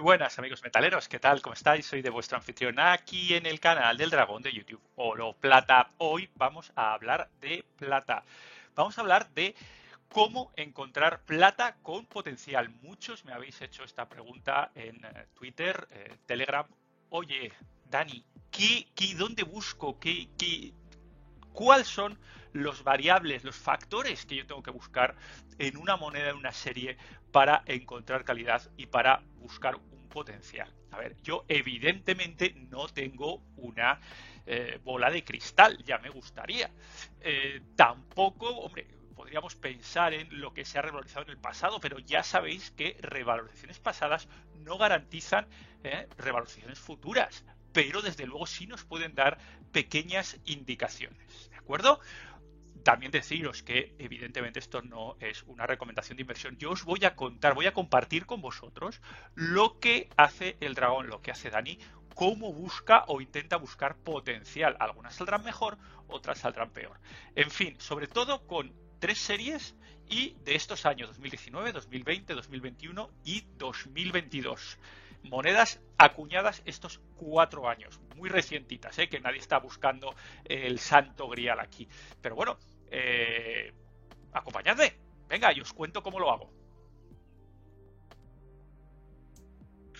buenas amigos metaleros, ¿qué tal? ¿Cómo estáis? Soy de vuestro anfitrión aquí en el canal del dragón de YouTube, Oro Plata. Hoy vamos a hablar de plata. Vamos a hablar de cómo encontrar plata con potencial. Muchos me habéis hecho esta pregunta en eh, Twitter, eh, Telegram. Oye, Dani, ¿qué, qué, dónde busco? ¿Qué, qué, ¿Cuáles son los variables, los factores que yo tengo que buscar en una moneda, en una serie, para encontrar calidad y para buscar un potencial? A ver, yo evidentemente no tengo una eh, bola de cristal, ya me gustaría. Eh, tampoco, hombre, podríamos pensar en lo que se ha revalorizado en el pasado, pero ya sabéis que revalorizaciones pasadas no garantizan eh, revalorizaciones futuras, pero desde luego sí nos pueden dar pequeñas indicaciones, ¿de acuerdo? También deciros que evidentemente esto no es una recomendación de inversión. Yo os voy a contar, voy a compartir con vosotros lo que hace el dragón, lo que hace Dani, cómo busca o intenta buscar potencial. Algunas saldrán mejor, otras saldrán peor. En fin, sobre todo con tres series y de estos años 2019, 2020, 2021 y 2022 monedas acuñadas estos cuatro años, muy recientitas, ¿eh? que nadie está buscando el santo grial aquí. Pero bueno, eh, acompañadme, venga, y os cuento cómo lo hago.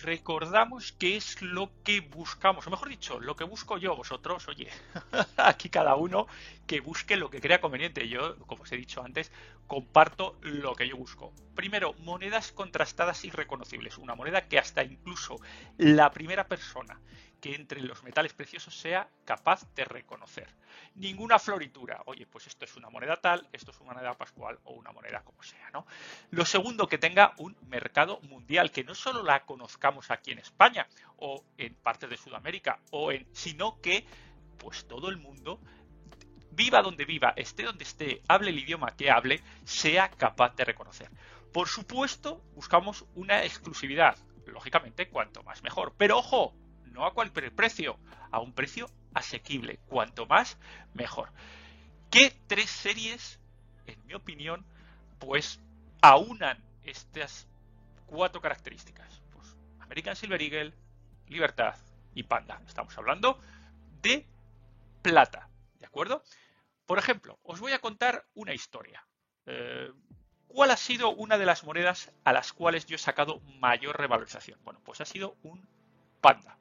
Recordamos qué es lo que buscamos, o mejor dicho, lo que busco yo, vosotros, oye, aquí cada uno que busque lo que crea conveniente. Yo, como os he dicho antes, comparto lo que yo busco. Primero, monedas contrastadas y reconocibles. Una moneda que hasta incluso la primera persona que entre los metales preciosos sea capaz de reconocer. Ninguna floritura. Oye, pues esto es una moneda tal, esto es una moneda pascual o una moneda como sea, ¿no? Lo segundo, que tenga un mercado mundial, que no solo la conozcamos aquí en España o en partes de Sudamérica, o en, sino que pues todo el mundo viva donde viva, esté donde esté, hable el idioma que hable, sea capaz de reconocer. Por supuesto, buscamos una exclusividad. Lógicamente, cuanto más mejor. Pero ojo, no a cualquier precio, a un precio asequible. Cuanto más, mejor. ¿Qué tres series, en mi opinión, pues aunan estas cuatro características? Pues American Silver Eagle, Libertad y Panda. Estamos hablando de plata, ¿de acuerdo? Por ejemplo, os voy a contar una historia. Eh, ¿Cuál ha sido una de las monedas a las cuales yo he sacado mayor revalorización? Bueno, pues ha sido un panda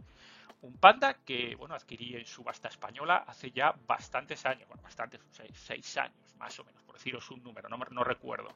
un panda que bueno adquirí en subasta española hace ya bastantes años, bueno, bastantes, seis, años más o menos, por deciros un número, no, no recuerdo.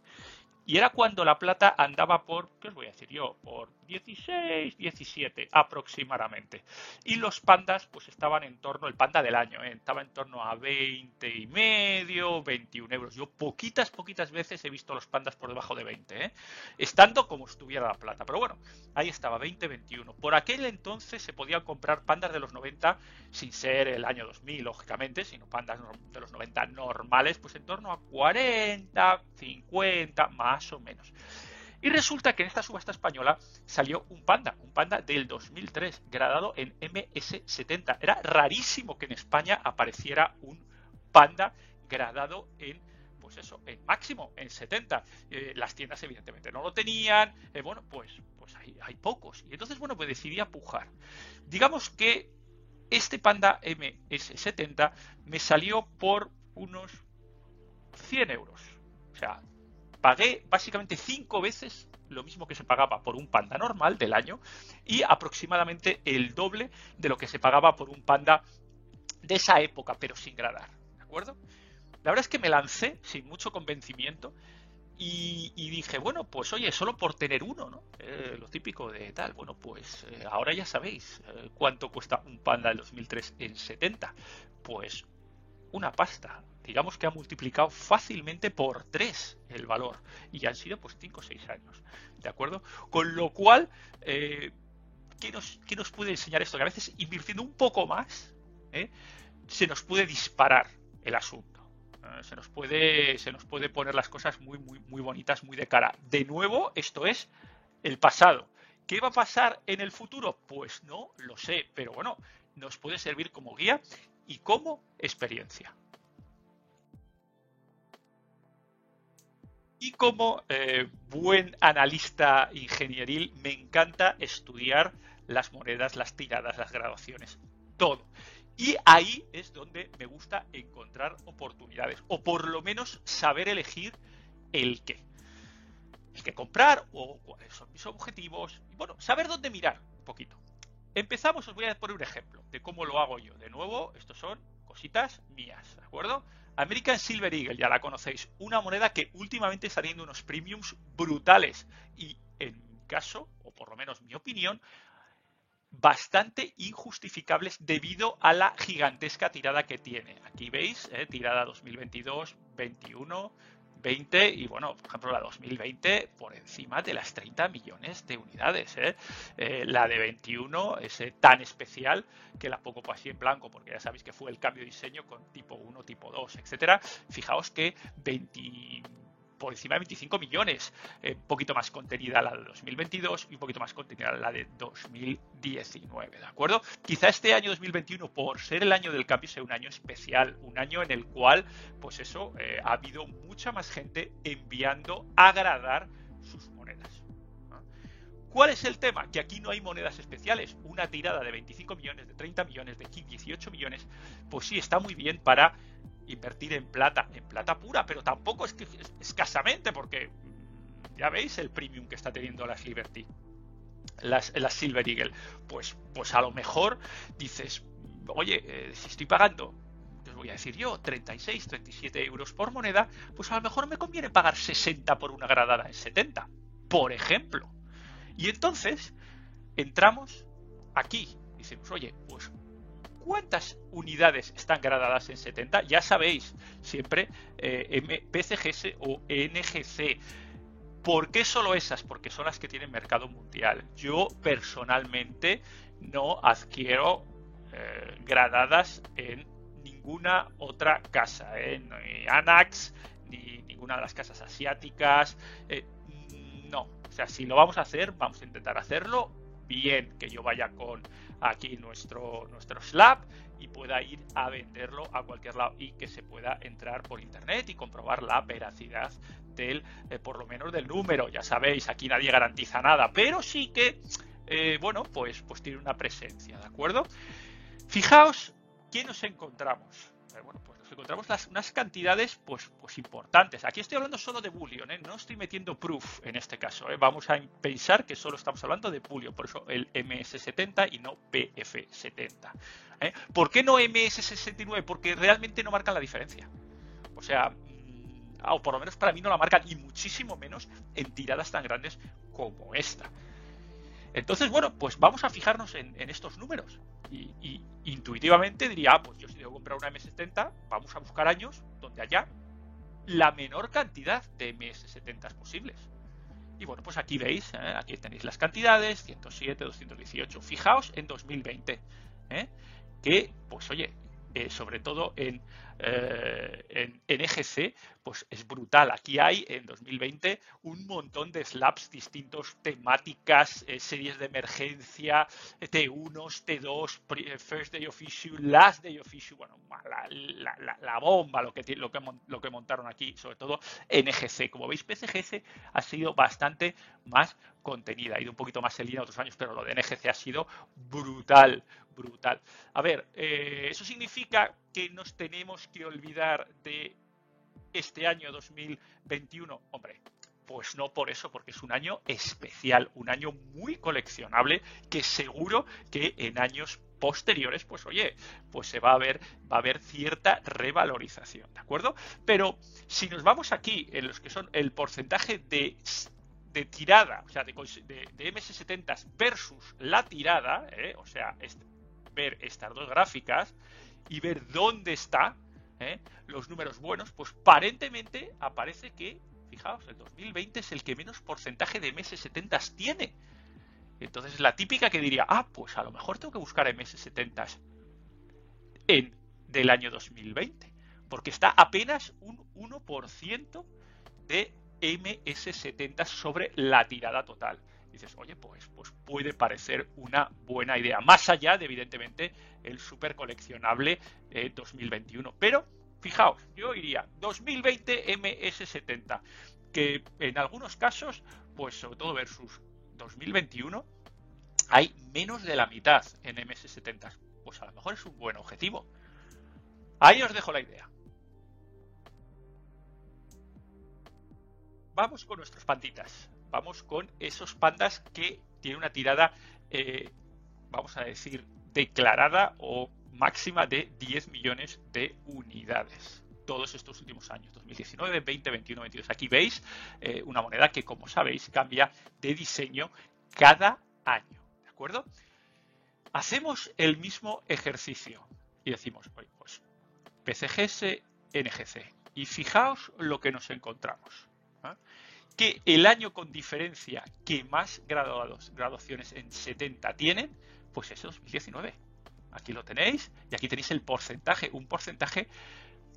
Y era cuando la plata andaba por, ¿qué os voy a decir yo? Por 16, 17 aproximadamente. Y los pandas pues estaban en torno, el panda del año, ¿eh? estaba en torno a 20 y medio, 21 euros. Yo poquitas, poquitas veces he visto los pandas por debajo de 20, ¿eh? estando como estuviera la plata. Pero bueno, ahí estaba, 20, 21. Por aquel entonces se podían comprar pandas de los 90 sin ser el año 2000, lógicamente, sino pandas de los 90 normales, pues en torno a 40, 50, más más o menos. Y resulta que en esta subasta española salió un panda, un panda del 2003, gradado en MS70. Era rarísimo que en España apareciera un panda gradado en pues eso, en máximo, en 70. Eh, las tiendas evidentemente no lo tenían, eh, bueno, pues, pues hay, hay, pocos. Y entonces, bueno, pues decidí apujar. Digamos que este Panda MS70 me salió por unos 100 euros. O sea, pagué básicamente cinco veces lo mismo que se pagaba por un panda normal del año y aproximadamente el doble de lo que se pagaba por un panda de esa época, pero sin gradar. ¿De acuerdo? La verdad es que me lancé sin mucho convencimiento y, dije, bueno, pues oye, solo por tener uno, ¿no? Eh, lo típico de tal. Bueno, pues eh, ahora ya sabéis eh, cuánto cuesta un panda del 2003 en 70. Pues una pasta. Digamos que ha multiplicado fácilmente por 3 el valor. Y han sido pues 5 o 6 años. ¿De acuerdo? Con lo cual, eh, ¿qué, nos, nos, puede enseñar esto? Que a veces invirtiendo un poco más, ¿eh? se nos puede disparar el asunto. Eh, se, nos puede, se nos puede poner las cosas muy, muy, muy bonitas, muy de cara. De nuevo, esto es el pasado. ¿Qué va a pasar en el futuro? Pues no lo sé, pero bueno, nos puede servir como guía y como experiencia. Y como eh, buen analista ingenieril, me encanta estudiar las monedas, las tiradas, las graduaciones, todo. Y ahí es donde me gusta encontrar oportunidades, o por lo menos saber elegir el qué. El qué comprar, o cuáles son mis objetivos, y bueno, saber dónde mirar un poquito. Empezamos, os voy a poner un ejemplo de cómo lo hago yo. De nuevo, estos son cositas mías, ¿de acuerdo? American Silver Eagle, ya la conocéis, una moneda que últimamente está teniendo unos premiums brutales y en mi caso, o por lo menos mi opinión, bastante injustificables debido a la gigantesca tirada que tiene. Aquí veis, eh, tirada 2022, 21, 20 y bueno, por ejemplo la 2020 por encima de las 30 millones de unidades. ¿eh? Eh, la de 21 es tan especial que la pongo así en blanco porque ya sabéis que fue el cambio de diseño con tipo 1, tipo 2, etcétera. Fijaos que 20 por encima de 25 millones. Un poquito más contenida la de 2022 y un poquito más contenida la de 2019, ¿de acuerdo? Quizá este año 2021, por ser el año del cambio, sea un año especial, un año en el cual, pues eso, eh, ha habido mucha más gente enviando a agradar sus monedas. ¿Cuál es el tema? Que aquí no hay monedas especiales. Una tirada de 25 millones, de 30 millones, de 18 millones, pues sí, está muy bien para invertir en plata, en plata pura, pero tampoco es que escasamente, porque ya veis el premium que está teniendo las Liberty, las, Silver Eagle. Pues, pues a lo mejor dices, oye, eh, si estoy pagando, os voy a decir yo, 36, 37 euros por moneda, pues a lo mejor me conviene pagar 60 por una gradada en 70, por ejemplo. Y entonces entramos aquí, decimos, oye, pues ¿Cuántas unidades están gradadas en 70? Ya sabéis, siempre eh, PCGS o NGC. ¿Por qué solo esas? Porque son las que tienen mercado mundial. Yo personalmente no adquiero eh, gradadas en ninguna otra casa, ¿eh? ni Anax, ni ninguna de las casas asiáticas. Eh, no, o sea, si lo vamos a hacer, vamos a intentar hacerlo bien, que yo vaya con aquí nuestro, nuestro slab y pueda ir a venderlo a cualquier lado y que se pueda entrar por internet y comprobar la veracidad del, eh, por lo menos del número. Ya sabéis, aquí nadie garantiza nada, pero sí que, eh, bueno, pues, pues tiene una presencia, ¿de acuerdo? Fijaos, ¿qué nos encontramos? Eh, bueno, pues encontramos unas cantidades pues, pues importantes. Aquí estoy hablando solo de Bullion, ¿eh? no estoy metiendo proof en este caso. ¿eh? Vamos a pensar que solo estamos hablando de Bullion, por eso el MS70 y no PF70. ¿Por qué no MS69? Porque realmente no marcan la diferencia. O sea, mm, o por lo menos para mí no la marcan, y muchísimo menos en tiradas tan grandes como esta. Entonces, bueno, pues vamos a fijarnos en, estos números. Y, intuitivamente diría, ah, pues yo si debo comprar una M70, vamos a buscar años donde haya la menor cantidad de MS70 posibles. Y bueno, pues aquí veis, ¿eh? aquí tenéis las cantidades, 107, 218. Fijaos en 2020, ¿eh? que, pues oye, eh, sobre todo en, eh, en, EGC, pues es brutal. Aquí hay en 2020 un montón de slabs distintos, temáticas, eh, series de emergencia, T1, T2, First Day of Issue, Last Day of Issue, bueno, la, bomba lo que, lo, que, lo que montaron aquí, sobre todo en EGC. Como veis, PCGS ha sido bastante más contenida, ha ido un poquito más en línea otros años, pero lo de NGC ha sido brutal, brutal. A ver, eh, eso significa que nos tenemos que olvidar de este año 2021. Hombre, pues no por eso, porque es un año especial, un año muy coleccionable que seguro que en años posteriores, pues oye, pues se va a ver, va a haber cierta revalorización, ¿de acuerdo? Pero si nos vamos aquí en los que son el porcentaje de de tirada, o sea, de, de, MS70 versus la tirada, ¿eh? o sea, ver estas dos gráficas y ver dónde está ¿eh? los números buenos, pues aparentemente aparece que, fijaos, el 2020 es el que menos porcentaje de MS70 tiene. Entonces la típica que diría, ah, pues a lo mejor tengo que buscar MS70 en del año 2020, porque está apenas un 1% de MS70 sobre la tirada total. Dices, oye, pues, pues puede parecer una buena idea, más allá de, evidentemente, el super coleccionable 2021. Pero, fijaos, yo iría 2020 MS70. que en algunos casos, pues sobre todo versus 2021, hay menos de la mitad en MS70. Pues a lo mejor es un buen objetivo. Ahí os dejo la idea. Vamos con nuestros panditas. Vamos con esos pandas que tienen una tirada, eh, vamos a decir, declarada o máxima de 10 millones de unidades todos estos últimos años, 2019, 20, 21, 22. Aquí veis eh, una moneda que, como sabéis, cambia de diseño cada año. ¿De acuerdo? Hacemos el mismo ejercicio y decimos, pues PCGS, NGC. Y fijaos lo que nos encontramos. Que el año con diferencia que más graduados, graduaciones en 70 tienen, pues es 2019. Aquí lo tenéis y aquí tenéis el porcentaje, un porcentaje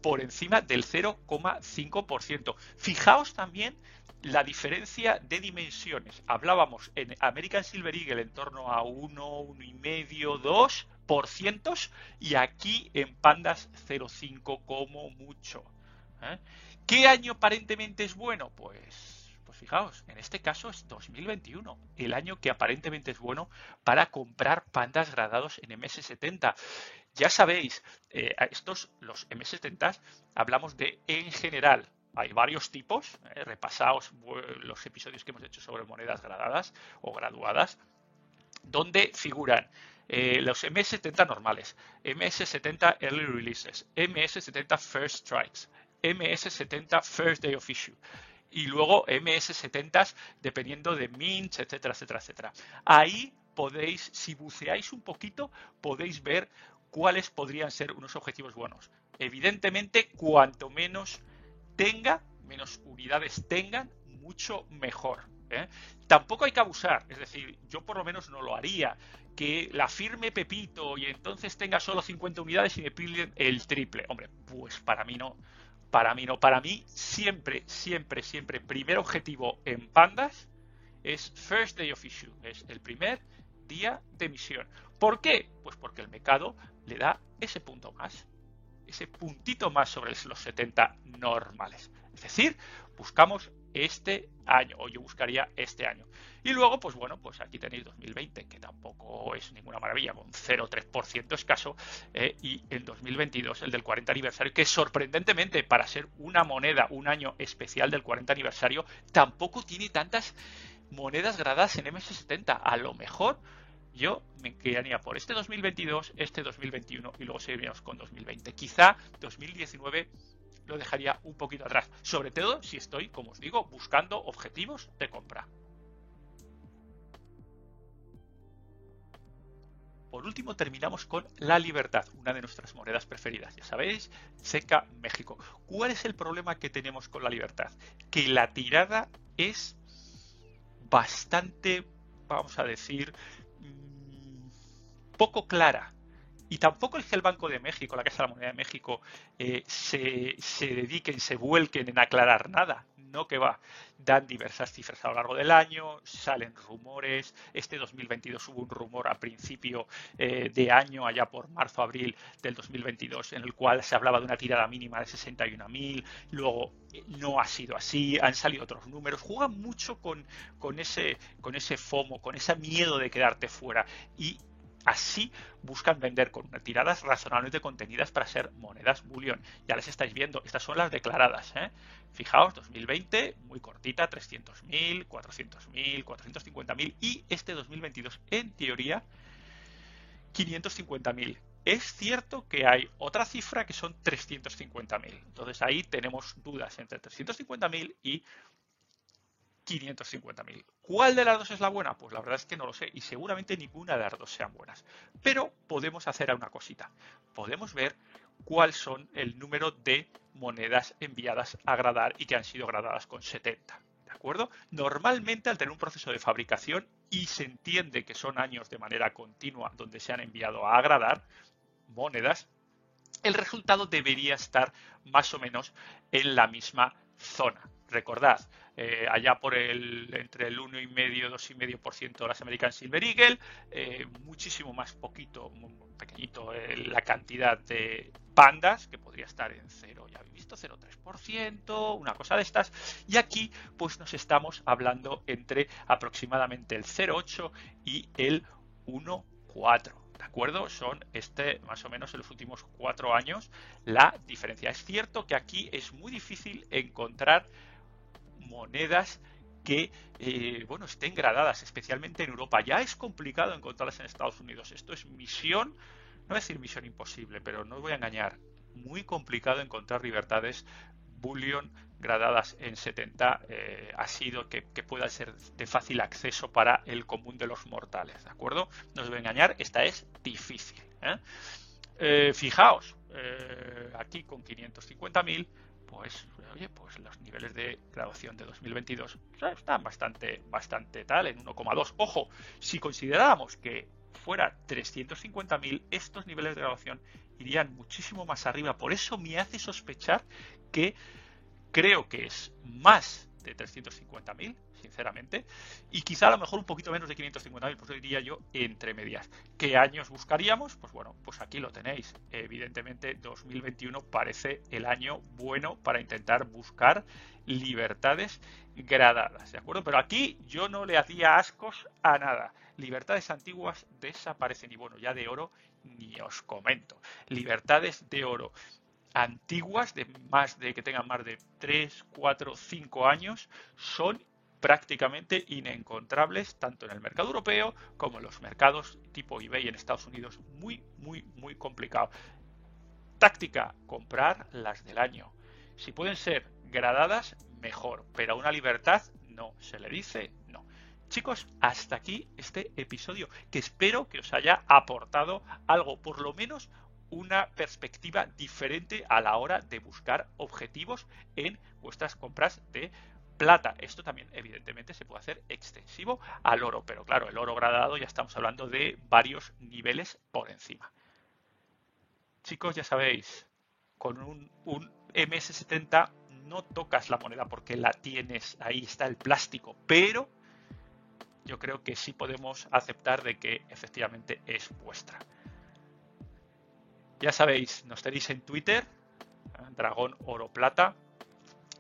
por encima del 0,5%. Fijaos también la diferencia de dimensiones. Hablábamos en American Silver Eagle en torno a 1, 1,5, 2% y aquí en Pandas 0,5 como mucho. ¿eh? ¿Qué año aparentemente es bueno? Pues fijaos, en este caso es 2021, el año que aparentemente es bueno para comprar pandas gradados en MS70. Ya sabéis, eh, estos, los M70, hablamos de en general. Hay varios tipos, eh, repasaos los episodios que hemos hecho sobre monedas gradadas o graduadas, donde figuran eh, los MS70 normales, MS70 Early Releases, MS70 First Strikes, MS70 First Day of Issue y luego MS70 dependiendo de mints, etcétera, etcétera, etcétera. Ahí podéis, si buceáis un poquito, podéis ver cuáles podrían ser unos objetivos buenos. Evidentemente, cuanto menos tenga, menos unidades tengan, mucho mejor. ¿eh? Tampoco hay que abusar, es decir, yo por lo menos no lo haría. Que la firme Pepito y entonces tenga solo 50 unidades y me piden el triple. Hombre, pues para mí no. Para mí no. Para mí siempre, siempre, siempre, primer objetivo en pandas es First Day of Issue. Es el primer día de emisión. ¿Por qué? Pues porque el mercado le da ese punto más, ese puntito más sobre los 70 normales. Es decir, buscamos este año, o yo buscaría este año. Y luego, pues bueno, pues aquí tenéis 2020, que tampoco es ninguna maravilla, con 0,3% escaso, eh, y el 2022, el del 40 aniversario, que sorprendentemente, para ser una moneda, un año especial del 40 aniversario, tampoco tiene tantas monedas gradas en MS70. A lo mejor yo me quedaría por este 2022, este 2021 y luego seguiríamos con 2020. Quizá 2019 lo dejaría un poquito atrás, sobre todo si estoy, como os digo, buscando objetivos de compra. Por último, terminamos con la libertad, una de nuestras monedas preferidas. Ya sabéis, seca México. ¿Cuál es el problema que tenemos con la libertad? Que la tirada es bastante, vamos a decir, poco clara. Y tampoco es que el Banco de México, la Casa de la Moneda de México, eh, se, se dediquen, se vuelquen en aclarar nada. No que va. Dan diversas cifras a lo largo del año, salen rumores. Este 2022 hubo un rumor a principio eh, de año, allá por marzo, abril del 2022, en el cual se hablaba de una tirada mínima de 61.000. Luego eh, no ha sido así, han salido otros números. Juegan mucho con, con, ese, con ese FOMO, con ese miedo de quedarte fuera. Y Así buscan vender con tiradas razonablemente contenidas para ser monedas bullion. Ya las estáis viendo, estas son las declaradas. ¿eh? Fijaos, 2020, muy cortita, 300.000, 400.000, 450.000 y este 2022, en teoría, 550.000. Es cierto que hay otra cifra que son 350.000. Entonces ahí tenemos dudas entre 350.000 y 550.000. ¿Cuál de las dos es la buena? Pues la verdad es que no lo sé y seguramente ninguna de las dos sean buenas. Pero podemos hacer una cosita. Podemos ver cuál son el número de monedas enviadas a gradar y que han sido gradadas con 70. ¿De acuerdo? Normalmente al tener un proceso de fabricación y se entiende que son años de manera continua donde se han enviado a agradar monedas, el resultado debería estar más o menos en la misma zona. Recordad, eh, allá por el entre el 1,5 2,5% de las American Silver Eagle, eh, muchísimo más poquito, pequeñito eh, la cantidad de pandas, que podría estar en 0, ya habéis visto, 0,3%, una cosa de estas. Y aquí pues nos estamos hablando entre aproximadamente el 0,8 y el 1,4. ¿De acuerdo? Son este, más o menos en los últimos cuatro años, la diferencia. Es cierto que aquí es muy difícil encontrar monedas que eh, bueno, estén gradadas, especialmente en Europa. Ya es complicado encontrarlas en Estados Unidos. Esto es misión, no voy a decir misión imposible, pero no os voy a engañar. Muy complicado encontrar libertades bullion gradadas en 70 eh, ha sido que, pueda ser de fácil acceso para el común de los mortales, ¿de acuerdo? No os voy a engañar, esta es difícil. ¿eh? fijaos, aquí con 550.000 pues oye, pues los niveles de graduación de 2022 están bastante, bastante tal, en 1,2. Ojo, si consideráramos que fuera 350.000, estos niveles de graduación irían muchísimo más arriba. Por eso me hace sospechar que creo que es más de 350.000 sinceramente. Y quizá a lo mejor un poquito menos de 550.000, pues diría yo entre medias. ¿Qué años buscaríamos? Pues bueno, pues aquí lo tenéis. Evidentemente 2021 parece el año bueno para intentar buscar libertades gradadas, ¿de acuerdo? Pero aquí yo no le hacía ascos a nada. Libertades antiguas desaparecen y bueno, ya de oro ni os comento. Libertades de oro antiguas de más de que tengan más de 3, 4, 5 años son prácticamente inencontrables tanto en el mercado europeo como en los mercados tipo eBay en Estados Unidos. Muy, muy, muy complicado. Táctica, comprar las del año. Si pueden ser gradadas, mejor, pero a una libertad no. Se le dice no. Chicos, hasta aquí este episodio, que espero que os haya aportado algo, por lo menos una perspectiva diferente a la hora de buscar objetivos en vuestras compras de plata. Esto también, evidentemente, se puede hacer extensivo al oro, pero claro, el oro gradado ya estamos hablando de varios niveles por encima. Chicos, ya sabéis, con un, MS70 no tocas la moneda porque la tienes, ahí está el plástico, pero yo creo que sí podemos aceptar de que efectivamente es vuestra. Ya sabéis, nos tenéis en Twitter, Dragón Oro Plata,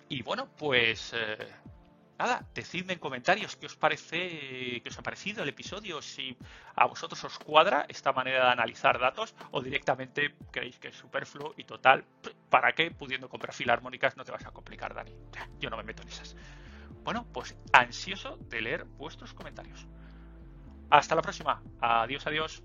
y bueno, pues eh, nada, decidme en comentarios qué os parece, qué os ha parecido el episodio, si a vosotros os cuadra esta manera de analizar datos o directamente creéis que es superfluo y total, ¿para qué? Pudiendo comprar filarmónicas no te vas a complicar, Dani. Yo no me meto en esas. Bueno, pues ansioso de leer vuestros comentarios. Hasta la próxima. Adiós, adiós.